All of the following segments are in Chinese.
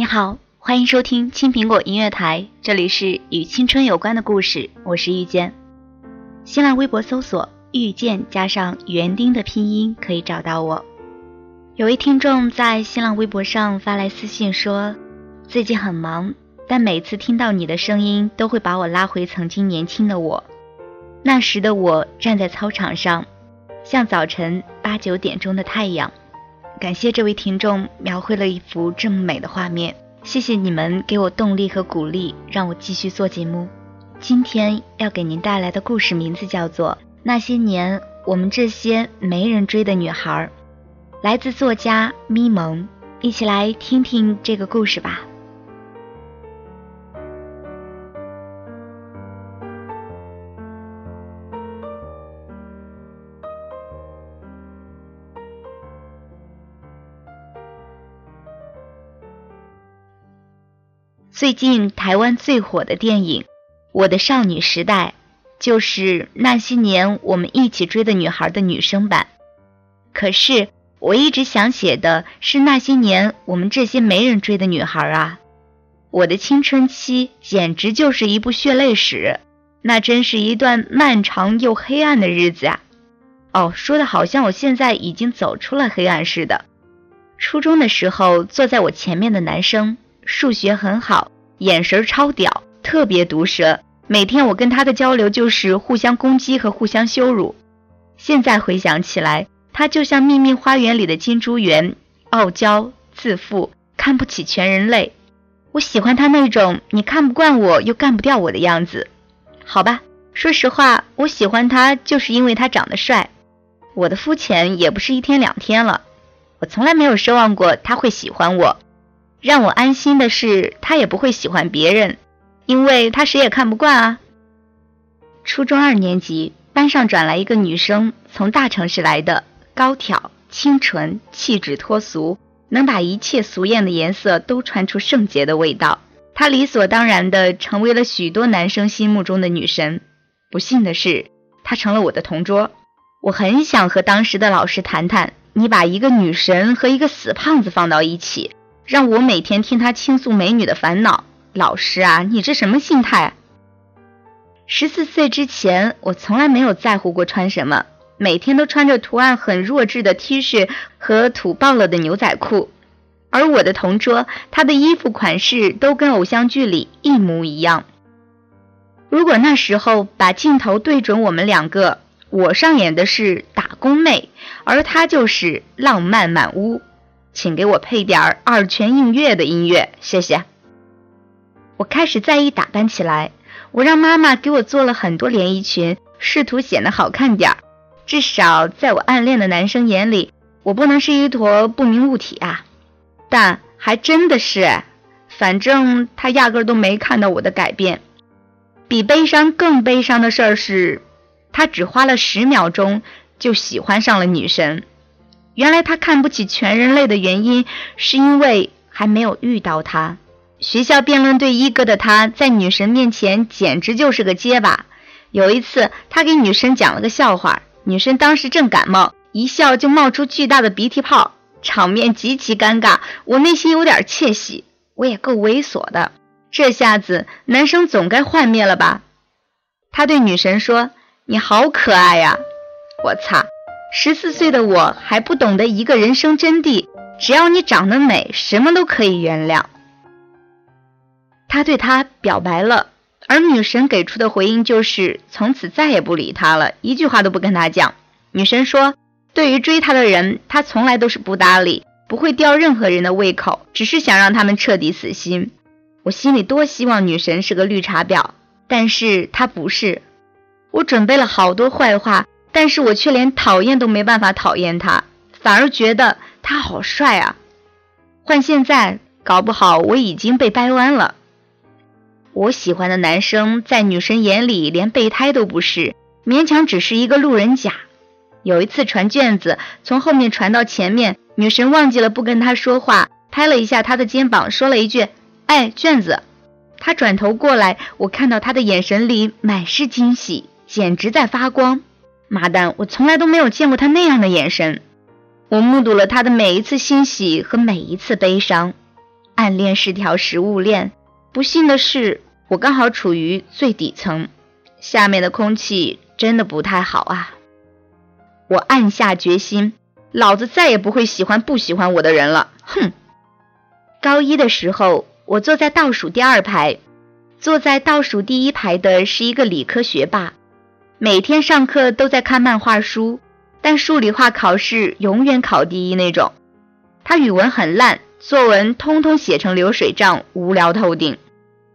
你好，欢迎收听青苹果音乐台，这里是与青春有关的故事，我是遇见。新浪微博搜索“遇见”加上园丁的拼音可以找到我。有位听众在新浪微博上发来私信说，最近很忙，但每次听到你的声音，都会把我拉回曾经年轻的我。那时的我站在操场上，像早晨八九点钟的太阳。感谢这位听众描绘了一幅这么美的画面，谢谢你们给我动力和鼓励，让我继续做节目。今天要给您带来的故事名字叫做《那些年我们这些没人追的女孩》，来自作家咪蒙，一起来听听这个故事吧。最近台湾最火的电影《我的少女时代》，就是那些年我们一起追的女孩的女生版。可是我一直想写的是那些年我们这些没人追的女孩啊！我的青春期简直就是一部血泪史，那真是一段漫长又黑暗的日子啊！哦，说的好像我现在已经走出了黑暗似的。初中的时候，坐在我前面的男生。数学很好，眼神超屌，特别毒舌。每天我跟他的交流就是互相攻击和互相羞辱。现在回想起来，他就像秘密花园里的金珠园，傲娇自负，看不起全人类。我喜欢他那种你看不惯我又干不掉我的样子。好吧，说实话，我喜欢他就是因为他长得帅。我的肤浅也不是一天两天了，我从来没有奢望过他会喜欢我。让我安心的是，他也不会喜欢别人，因为他谁也看不惯啊。初中二年级，班上转来一个女生，从大城市来的，高挑、清纯、气质脱俗，能把一切俗艳的颜色都穿出圣洁的味道。她理所当然的成为了许多男生心目中的女神。不幸的是，她成了我的同桌。我很想和当时的老师谈谈，你把一个女神和一个死胖子放到一起。让我每天听他倾诉美女的烦恼，老师啊，你这什么心态？十四岁之前，我从来没有在乎过穿什么，每天都穿着图案很弱智的 T 恤和土爆了的牛仔裤。而我的同桌，他的衣服款式都跟偶像剧里一模一样。如果那时候把镜头对准我们两个，我上演的是打工妹，而他就是浪漫满屋。请给我配点儿二泉映月的音乐，谢谢。我开始在意打扮起来，我让妈妈给我做了很多连衣裙，试图显得好看点儿。至少在我暗恋的男生眼里，我不能是一坨不明物体啊。但还真的是，反正他压根都没看到我的改变。比悲伤更悲伤的事儿是，他只花了十秒钟就喜欢上了女神。原来他看不起全人类的原因，是因为还没有遇到他。学校辩论队一哥的他在女神面前简直就是个结巴。有一次，他给女神讲了个笑话，女神当时正感冒，一笑就冒出巨大的鼻涕泡，场面极其尴尬。我内心有点窃喜，我也够猥琐的。这下子男生总该幻灭了吧？他对女神说：“你好可爱呀！”我擦，十四岁的我还不懂得一个人生真谛，只要你长得美，什么都可以原谅。他对她表白了，而女神给出的回应就是从此再也不理他了，一句话都不跟他讲。女神说：“对于追她的人，她从来都是不搭理，不会吊任何人的胃口，只是想让他们彻底死心。”我心里多希望女神是个绿茶婊。但是她不是，我准备了好多坏话，但是我却连讨厌都没办法讨厌他，反而觉得他好帅啊！换现在，搞不好我已经被掰弯了。我喜欢的男生在女神眼里连备胎都不是，勉强只是一个路人甲。有一次传卷子，从后面传到前面，女神忘记了不跟他说话，拍了一下他的肩膀，说了一句：“哎，卷子。”他转头过来，我看到他的眼神里满是惊喜，简直在发光。妈蛋，我从来都没有见过他那样的眼神。我目睹了他的每一次欣喜和每一次悲伤。暗恋是条食物链，不幸的是，我刚好处于最底层，下面的空气真的不太好啊。我暗下决心，老子再也不会喜欢不喜欢我的人了。哼。高一的时候。我坐在倒数第二排，坐在倒数第一排的是一个理科学霸，每天上课都在看漫画书，但数理化考试永远考第一那种。他语文很烂，作文通通写成流水账，无聊透顶。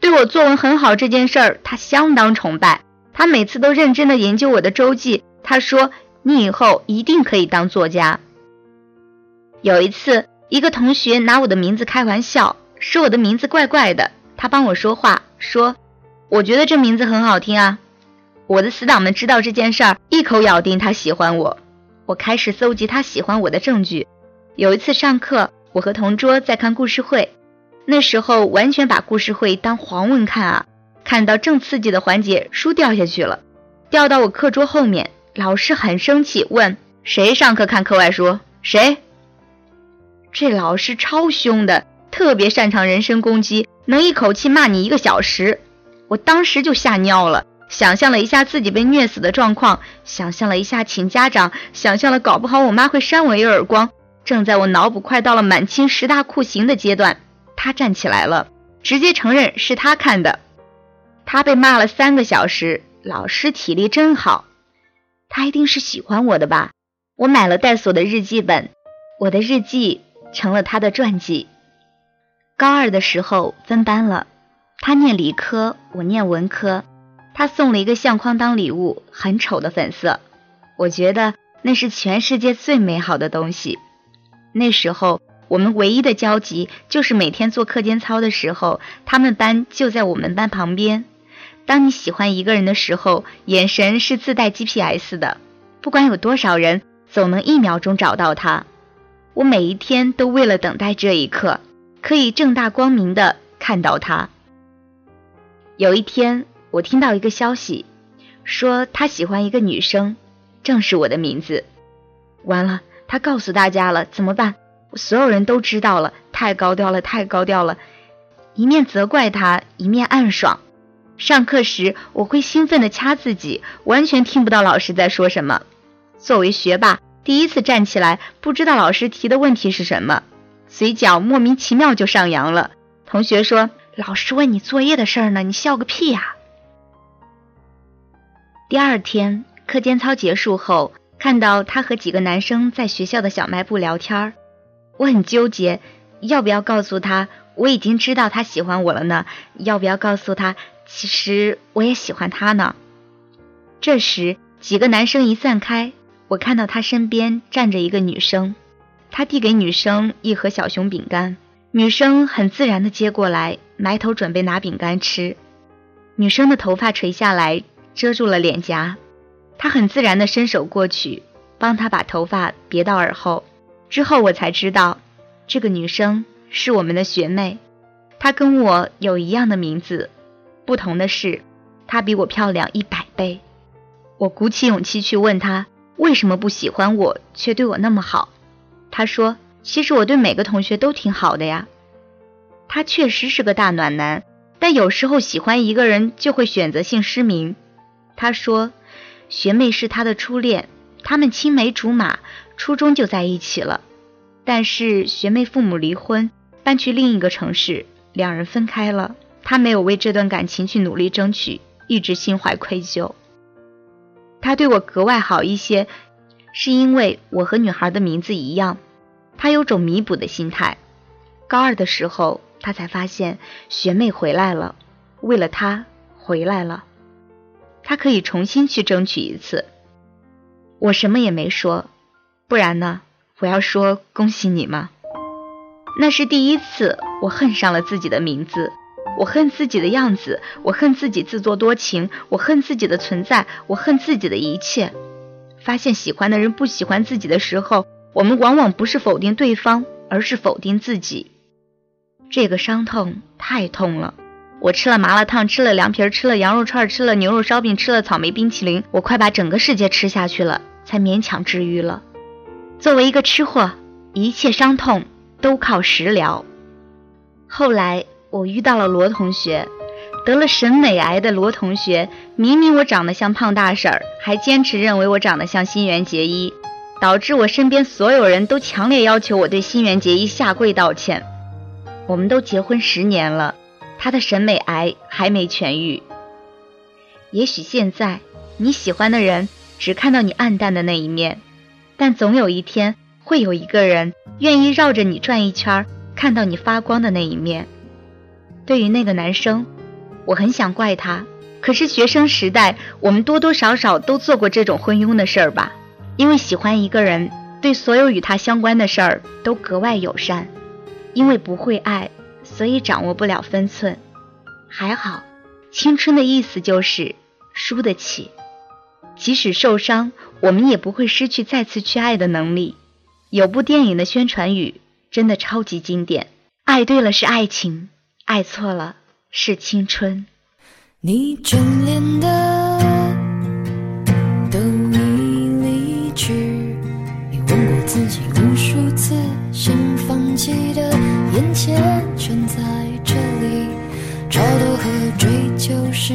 对我作文很好这件事儿，他相当崇拜。他每次都认真的研究我的周记。他说：“你以后一定可以当作家。”有一次，一个同学拿我的名字开玩笑。说我的名字怪怪的，他帮我说话，说我觉得这名字很好听啊。我的死党们知道这件事儿，一口咬定他喜欢我。我开始搜集他喜欢我的证据。有一次上课，我和同桌在看故事会，那时候完全把故事会当黄文看啊。看到正刺激的环节，书掉下去了，掉到我课桌后面。老师很生气，问谁上课看课外书？谁？这老师超凶的。特别擅长人身攻击，能一口气骂你一个小时。我当时就吓尿了，想象了一下自己被虐死的状况，想象了一下请家长，想象了搞不好我妈会扇我一耳光。正在我脑补快到了满清十大酷刑的阶段，他站起来了，直接承认是他看的。他被骂了三个小时，老师体力真好。他一定是喜欢我的吧？我买了带锁的日记本，我的日记成了他的传记。高二的时候分班了，他念理科，我念文科。他送了一个相框当礼物，很丑的粉色，我觉得那是全世界最美好的东西。那时候我们唯一的交集就是每天做课间操的时候，他们班就在我们班旁边。当你喜欢一个人的时候，眼神是自带 GPS 的，不管有多少人，总能一秒钟找到他。我每一天都为了等待这一刻。可以正大光明的看到他。有一天，我听到一个消息，说他喜欢一个女生，正是我的名字。完了，他告诉大家了，怎么办？所有人都知道了，太高调了，太高调了。一面责怪他，一面暗爽。上课时，我会兴奋的掐自己，完全听不到老师在说什么。作为学霸，第一次站起来，不知道老师提的问题是什么。嘴角莫名其妙就上扬了。同学说：“老师问你作业的事儿呢，你笑个屁呀！”第二天课间操结束后，看到他和几个男生在学校的小卖部聊天儿，我很纠结，要不要告诉他我已经知道他喜欢我了呢？要不要告诉他其实我也喜欢他呢？这时几个男生一散开，我看到他身边站着一个女生。他递给女生一盒小熊饼干，女生很自然的接过来，埋头准备拿饼干吃。女生的头发垂下来，遮住了脸颊。他很自然的伸手过去，帮她把头发别到耳后。之后我才知道，这个女生是我们的学妹，她跟我有一样的名字，不同的是，她比我漂亮一百倍。我鼓起勇气去问她，为什么不喜欢我，却对我那么好。她说：“其实我对每个同学都挺好的呀。”他确实是个大暖男，但有时候喜欢一个人就会选择性失明。他说，学妹是他的初恋，他们青梅竹马，初中就在一起了。但是学妹父母离婚，搬去另一个城市，两人分开了。他没有为这段感情去努力争取，一直心怀愧疚。他对我格外好一些，是因为我和女孩的名字一样，他有种弥补的心态。高二的时候，他才发现学妹回来了，为了他回来了，他可以重新去争取一次。我什么也没说，不然呢？我要说恭喜你吗？那是第一次，我恨上了自己的名字。我恨自己的样子，我恨自己自作多情，我恨自己的存在，我恨自己的一切。发现喜欢的人不喜欢自己的时候，我们往往不是否定对方，而是否定自己。这个伤痛太痛了。我吃了麻辣烫，吃了凉皮，吃了羊肉串，吃了牛肉烧饼，吃了草莓冰淇淋，我快把整个世界吃下去了，才勉强治愈了。作为一个吃货，一切伤痛都靠食疗。后来。我遇到了罗同学，得了审美癌的罗同学，明明我长得像胖大婶儿，还坚持认为我长得像新垣结衣，导致我身边所有人都强烈要求我对新垣结衣下跪道歉。我们都结婚十年了，他的审美癌还没痊愈。也许现在你喜欢的人只看到你暗淡的那一面，但总有一天会有一个人愿意绕着你转一圈，看到你发光的那一面。对于那个男生，我很想怪他。可是学生时代，我们多多少少都做过这种昏庸的事儿吧？因为喜欢一个人，对所有与他相关的事儿都格外友善。因为不会爱，所以掌握不了分寸。还好，青春的意思就是输得起。即使受伤，我们也不会失去再次去爱的能力。有部电影的宣传语真的超级经典：爱对了是爱情。爱错了是青春。你眷恋的都已离去，是